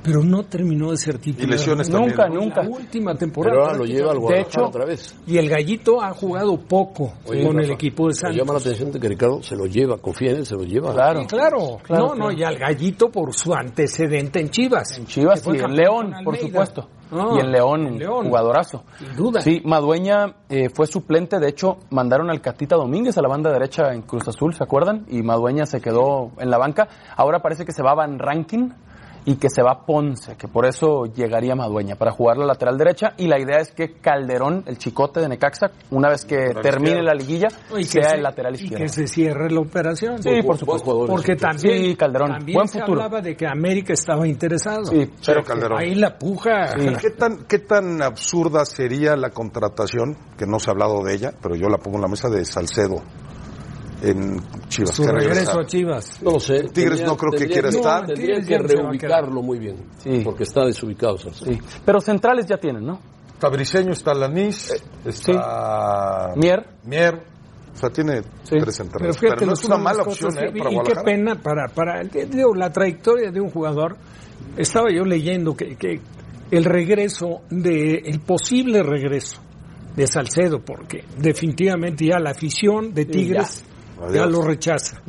Pero no terminó de ser titular. Y lesiones Nunca, también. nunca. La última temporada. Pero ahora lo lleva al De Guadalajara hecho- otra vez. Y el Gallito ha jugado poco Oye, con el equipo de me Santos. llama la atención de que Ricardo se lo lleva, confía en él, se lo lleva. Claro. Claro. Claro, no, no, y al Gallito por su antecedente en Chivas. En Chivas y en León, por supuesto. Y en León, jugadorazo. Sin duda. Sí, Madueña eh, fue suplente, de hecho mandaron al Catita Domínguez a la banda derecha en Cruz Azul, ¿se acuerdan? Y Madueña se quedó en la banca. Ahora parece que se va Van Rankin y que se va Ponce, que por eso llegaría Madueña para jugar la lateral derecha y la idea es que Calderón, el chicote de Necaxa, una vez que termine izquierdo. la liguilla, Y que sea se- el lateral Y izquierdo. que se cierre la operación. Sí, por supuesto. Porque también, Sí, Calderón. también Buen se futuro. hablaba de que América estaba interesado. Sí, Pero Calderón. Ahí la puja. ¿Qué tan, ¿Qué tan absurda sería la contratación, que no se ha hablado de ella, pero yo la pongo en la mesa de Salcedo en Chivas? Su que regreso a Chivas. No lo sé. Tigres no creo que tendría quiera estar. Que no va a reubicarlo muy bien. Sí. Porque está desubicado. Salcedo. Sí. Pero centrales ya tienen, ¿no? Está Briseño, está Lanís, está Mier. Mier. O sea, tiene Sí. tres Pero centrales. fíjate, Pero no es una mala cosas opción que- ¿eh? para Y qué pena para, para digo, la trayectoria de un jugador. Estaba yo leyendo que, que el regreso, de el posible regreso de Salcedo, porque definitivamente ya la afición de Tigres ya. ya, Adiós. lo rechaza.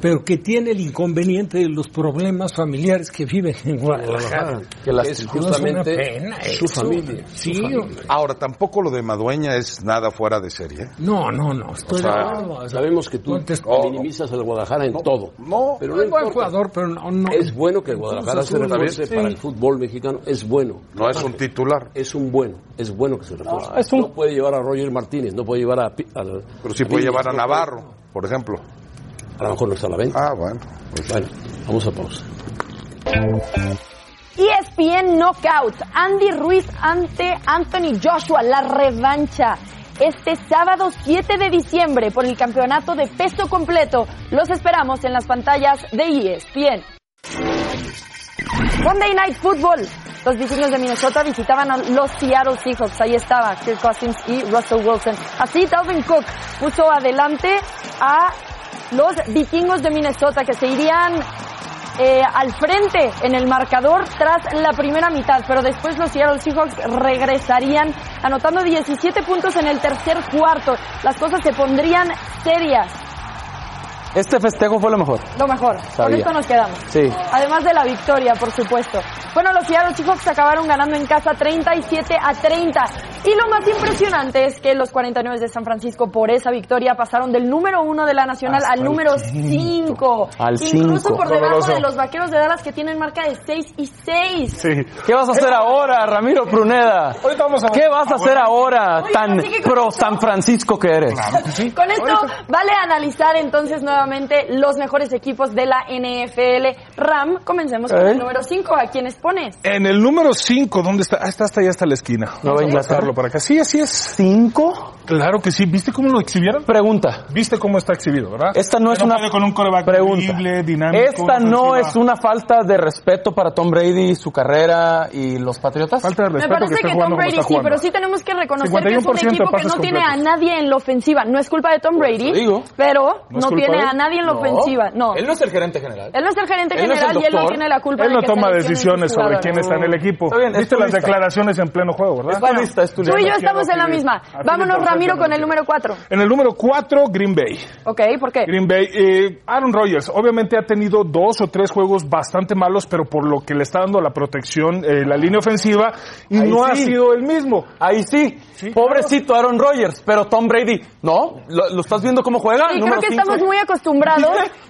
pero que tiene el inconveniente de los problemas familiares que viven en Guadalajara. Que las- es justamente pena su eso. familia. Sí, su familia. Ahora, tampoco lo de Madueña es nada fuera de serie. No, no, no. Estoy O sea, de. Sabemos que tú Antes- minimizas al Guadalajara en todo. No, pero es buen jugador, pero no, no. Es bueno que el Guadalajara se refuerce sí. para el fútbol mexicano. Es bueno. No es un titular. Es un bueno. Es bueno que se refuerce. es un- No puede llevar a Roger Martínez, no puede llevar a... Pi- al- Pero sí puede llevar a no Navarro, por ejemplo. A lo mejor no está a la venta. Ah, bueno. Bueno, vamos a pausa. ESPN Knockout. Andy Ruiz ante Anthony Joshua. La revancha. Este sábado 7 de diciembre por el campeonato de peso completo. Los esperamos en las pantallas de ESPN. Monday Night Football. Los vikingos de Minnesota visitaban a los Seattle Seahawks. Ahí estaba Kirk Cousins y Russell Wilson. Así Dalvin Cook puso adelante a los vikingos de Minnesota que se irían eh, al frente en el marcador tras la primera mitad, pero después los Seattle Seahawks regresarían anotando 17 puntos en el tercer cuarto. Las cosas se pondrían serias. Este festejo fue lo mejor. Lo mejor. Con Sabía. esto nos quedamos. Sí. Además de la victoria, por supuesto. Bueno, los Seattle Seahawks acabaron ganando en casa 37 a 30. Y lo más impresionante es que los 49 de San Francisco por esa victoria pasaron del número uno de la nacional Hasta al número quinto. 5. Al Incluso cinco. por debajo Doloroso. de los vaqueros de Dallas que tienen marca de 6 y 6. ¿Qué vas a hacer ahora, Ramiro Pruneda? ¿Qué vas a hacer ahora, tan con pro esto- San Francisco que eres? Con esto vale analizar entonces nuevamente los mejores equipos de la NFL. Ram, comencemos con ¿Eh? el número 5. ¿A quiénes pones? En el número 5, ¿dónde está? Ah, está hasta allá, hasta la esquina. Vamos a Inglaterra. pasarlo para acá. Sí, así es. ¿Cinco? Claro que sí. ¿Viste cómo lo exhibieron? Pregunta. ¿Viste cómo está exhibido, verdad? Esta no es una con un coreback pregunta. dinámico. Esta no es una falta de respeto para Tom Brady, su carrera y los Patriotas. Falta de Me parece que, Tom Brady sí, pero sí tenemos que reconocer que es un 51% de equipo que no tiene a nadie en la ofensiva. No es culpa de Tom Brady, digo. pero ¿No no, tiene de él? a nadie en la No. ofensiva. No. Él no es el gerente general. Él no es el gerente Él no es el general y él no tiene la culpa Él de no que toma decisiones sobre quién está en el equipo. Está bien, ¿Viste las lista. declaraciones en pleno juego, verdad? Bueno, lista, es tu tú y yo lista. estamos en la misma. Vámonos, Ramiro, con el número 4. En el número 4, Green Bay. Ok, ¿por qué? Green Bay, eh, Aaron Rodgers, obviamente ha tenido dos o tres juegos bastante malos, pero por lo que le está dando la protección, eh, la línea ofensiva, y Ahí no ha sido el mismo. Ahí sí. Pobrecito Aaron Rodgers, pero Tom Brady, ¿no? ¿Lo, lo estás viendo cómo juega? Sí, creo que cinco. estamos muy acostumbrados.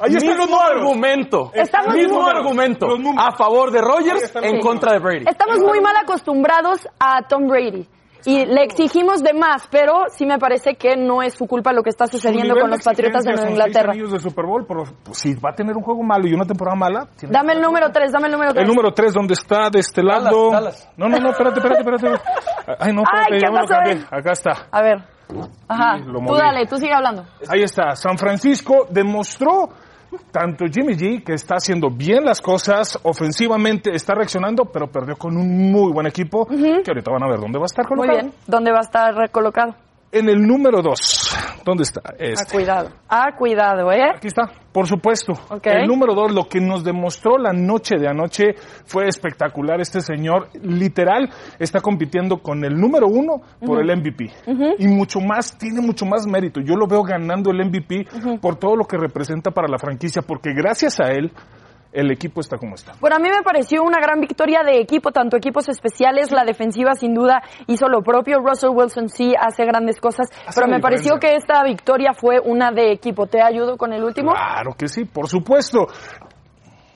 Ahí está mismo argumento. Estamos mismo muy- argumento. A favor de Rodgers, en contra de Brady. Estamos muy mal acostumbrados a Tom Brady. Y le exigimos de más, pero sí me parece que no es su culpa lo que está sucediendo Su con los Patriotas de Nueva Inglaterra. del Super Bowl, pero pues, si va a tener un juego malo y una temporada mala, tiene- Dame el número 3, dame el número 3. El número 3, ¿dónde está? De este lado. No, no, no, espérate, espérate, espérate. Ay, no, espérate, Ay, ya ¿qué me lo cambié. eh? Acá está. A ver. Ajá. Tú dale, tú sigue hablando. Ahí está. San Francisco demostró tanto Jimmy G, que está haciendo bien las cosas, ofensivamente está reaccionando, pero perdió con un muy buen equipo, que ahorita van a ver dónde va a estar Muy colocado. bien. ¿Dónde va a estar recolocado? En el número 2, ¿dónde está? Ah, Este. cuidado. Ah, cuidado, ¿eh? Aquí está, por supuesto. El número dos, lo que nos demostró la noche de anoche fue espectacular. Este señor, literal, está compitiendo con el número uno por el MVP. Y mucho más, tiene mucho más mérito. Yo lo veo ganando el MVP por todo lo que representa para la franquicia, porque gracias a él, el equipo está como está. Bueno, a mí me pareció una gran victoria de equipo, tanto equipos especiales, la defensiva sin duda hizo lo propio, Russell Wilson sí hace grandes cosas, pero me pareció que esta victoria fue una de equipo. ¿Te ayudo con el último? Claro que sí, por supuesto.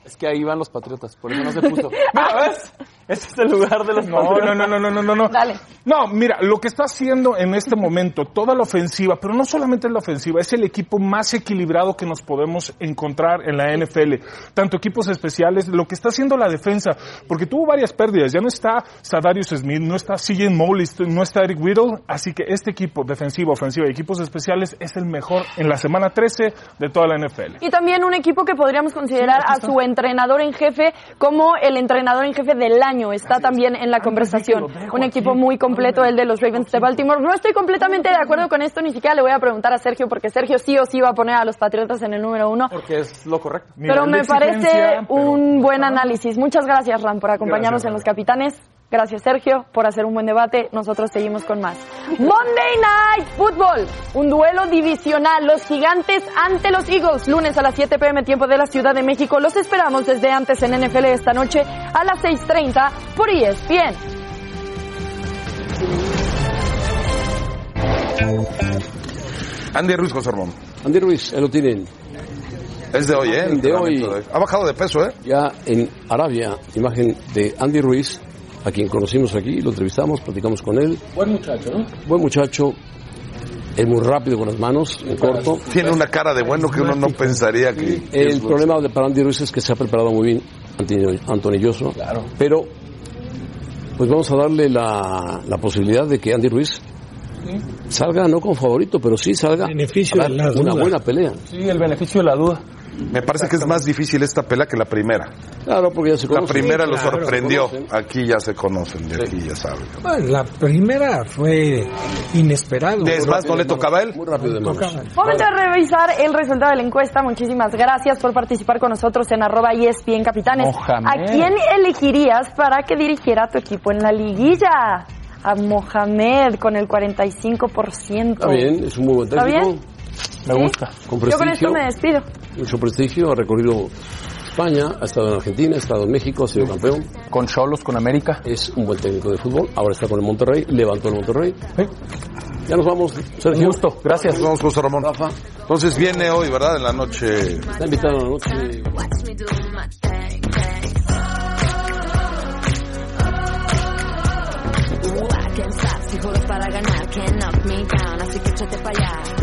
Es que ahí van los Patriotas, por eso no se puso. Mira, ¿ves? Este es el lugar de los No, Patriotas. no, no, no, no, no, no. Dale. No, mira, lo que está haciendo en este momento toda la ofensiva, pero no solamente la ofensiva, es el equipo más equilibrado que nos podemos encontrar en la NFL. Tanto equipos especiales, lo que está haciendo la defensa, porque tuvo varias pérdidas. Ya no está Sadarius Smith, no está CJ Mosley, no está Eric Whittle, así que este equipo defensivo, ofensiva y equipos especiales es el mejor en la semana 13 de toda la NFL. Y también un equipo que podríamos considerar a su entrenador en jefe como el entrenador en jefe del año. Está también en la conversación. Un equipo muy completo, el de los Ravens de Baltimore. No estoy completamente de acuerdo con esto, ni siquiera le voy a preguntar a Sergio, porque Sergio sí o sí va a poner a los Patriotas en el número uno. Porque es lo correcto. Pero me parece un buen análisis. Muchas gracias, Ram, por acompañarnos en Los Capitanes. Gracias, Sergio, por hacer un buen debate. Nosotros seguimos con más. Monday Night Football, un duelo divisional. Los gigantes ante los Eagles, lunes a las 7 pm, tiempo de la Ciudad de México. Los esperamos desde antes en NFL esta noche a las 6:30 por ESPN. Andy Ruiz, José Ramón. Andy Ruiz, lo tienen. Es de hoy, ¿eh? El De hoy. de Ha bajado de peso, ¿eh? Ya en Arabia, imagen de Andy Ruiz, a quien conocimos aquí, lo entrevistamos, platicamos con él. Buen muchacho, ¿no? Buen muchacho, es muy rápido con las manos, en corto. Tiene una cara de bueno que uno no pensaría que... El problema de para Andy Ruiz es que se ha preparado muy bien Antonio, Antonio Lloso, Claro. pero pues vamos a darle la, la posibilidad de que Andy Ruiz salga no como favorito, pero sí salga Beneficio a de la una duda. buena pelea. Sí, el beneficio de la duda. Me parece que es más difícil esta pelea que la primera. Claro, porque ya se La conocen. primera lo claro, sorprendió. Aquí ya se conocen, de aquí ya saben. Bueno, la primera fue inesperado. Es más, no le tocaba a él. Muy rápido de manos. Momento de revisar el resultado de la encuesta. Muchísimas gracias por participar con nosotros en arroba ESPN Capitanes. Mohamed. ¿A quién elegirías para que dirigiera tu equipo en la liguilla? A Mohamed con el 45%. Está bien, es un muy buen ¿Está técnico. bien? Me ¿Sí? gusta. Con Yo con esto me despido. Mucho prestigio, ha recorrido España, ha estado en Argentina, ha estado en México, ha sido campeón. Con Cholos, con América. Es un buen técnico de fútbol. Ahora está con el Monterrey, levantó el Monterrey. Ya nos vamos, Sergio. Un gusto, gracias. Nos vamos, José Ramón. Rafa, Entonces viene hoy, ¿verdad? En la noche. está invitado a la noche. Para ganar, can't knock me down, así que échate pa' allá.